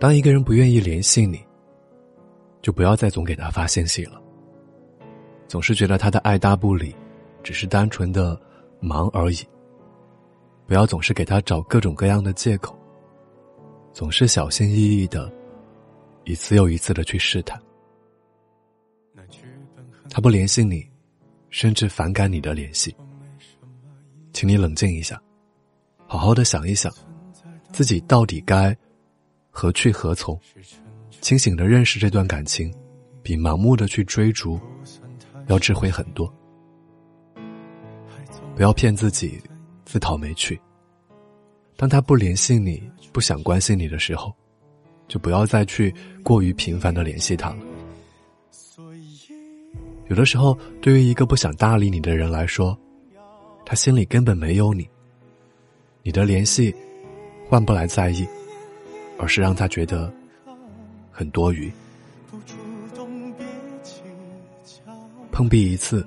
当一个人不愿意联系你，就不要再总给他发信息了。总是觉得他的爱搭不理，只是单纯的忙而已。不要总是给他找各种各样的借口，总是小心翼翼的，一次又一次的去试探。他不联系你，甚至反感你的联系，请你冷静一下，好好的想一想，自己到底该何去何从？清醒的认识这段感情，比盲目的去追逐要智慧很多。不要骗自己，自讨没趣。当他不联系你，不想关心你的时候，就不要再去过于频繁的联系他了。有的时候，对于一个不想搭理你的人来说，他心里根本没有你。你的联系换不来在意，而是让他觉得很多余。碰壁一次，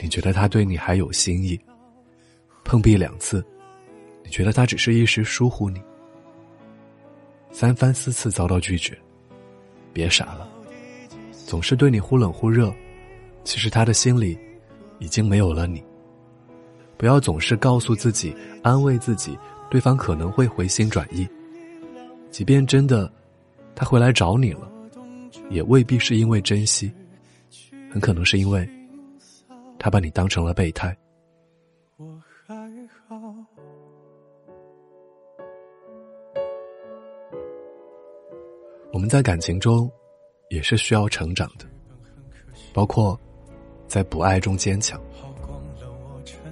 你觉得他对你还有心意；碰壁两次，你觉得他只是一时疏忽你；三番四次遭到拒绝，别傻了，总是对你忽冷忽热。其实他的心里已经没有了你。不要总是告诉自己、安慰自己，对方可能会回心转意。即便真的他回来找你了，也未必是因为珍惜，很可能是因为他把你当成了备胎。我们在感情中也是需要成长的，包括。在不爱中坚强。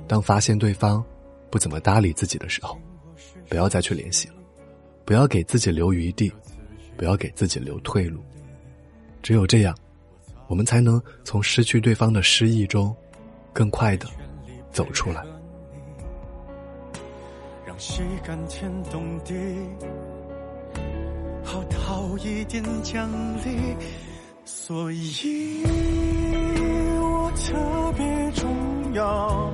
当发现对方不怎么搭理自己的时候，不要再去联系了，不要给自己留余地，不要给自己留退路。只有这样，我们才能从失去对方的失意中，更快的走出来。让心甘天动地，好讨一点奖励，所以我。特别重要，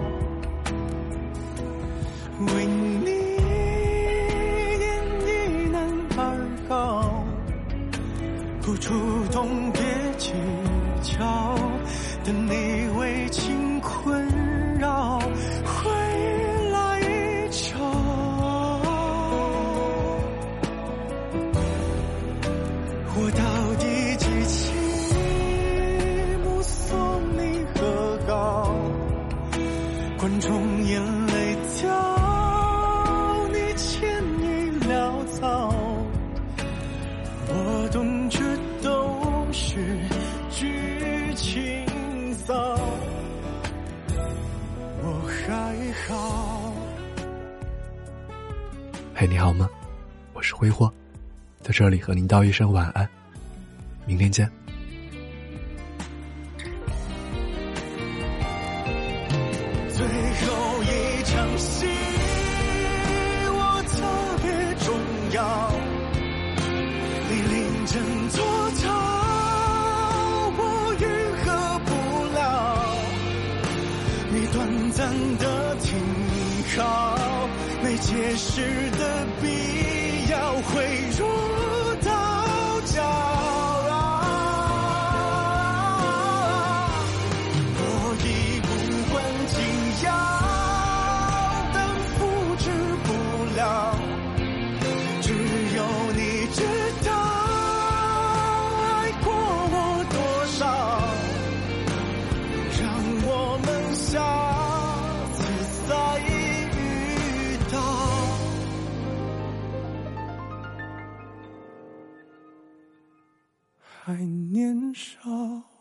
不主动别计较，等你为情嘿你好吗？我是挥霍在这里和您道一声晚安。明天见。最后一场戏我特别重要你临阵做解释的必要，会入到骄傲。我已不管紧要，但复制不了，只有你知道。还年少。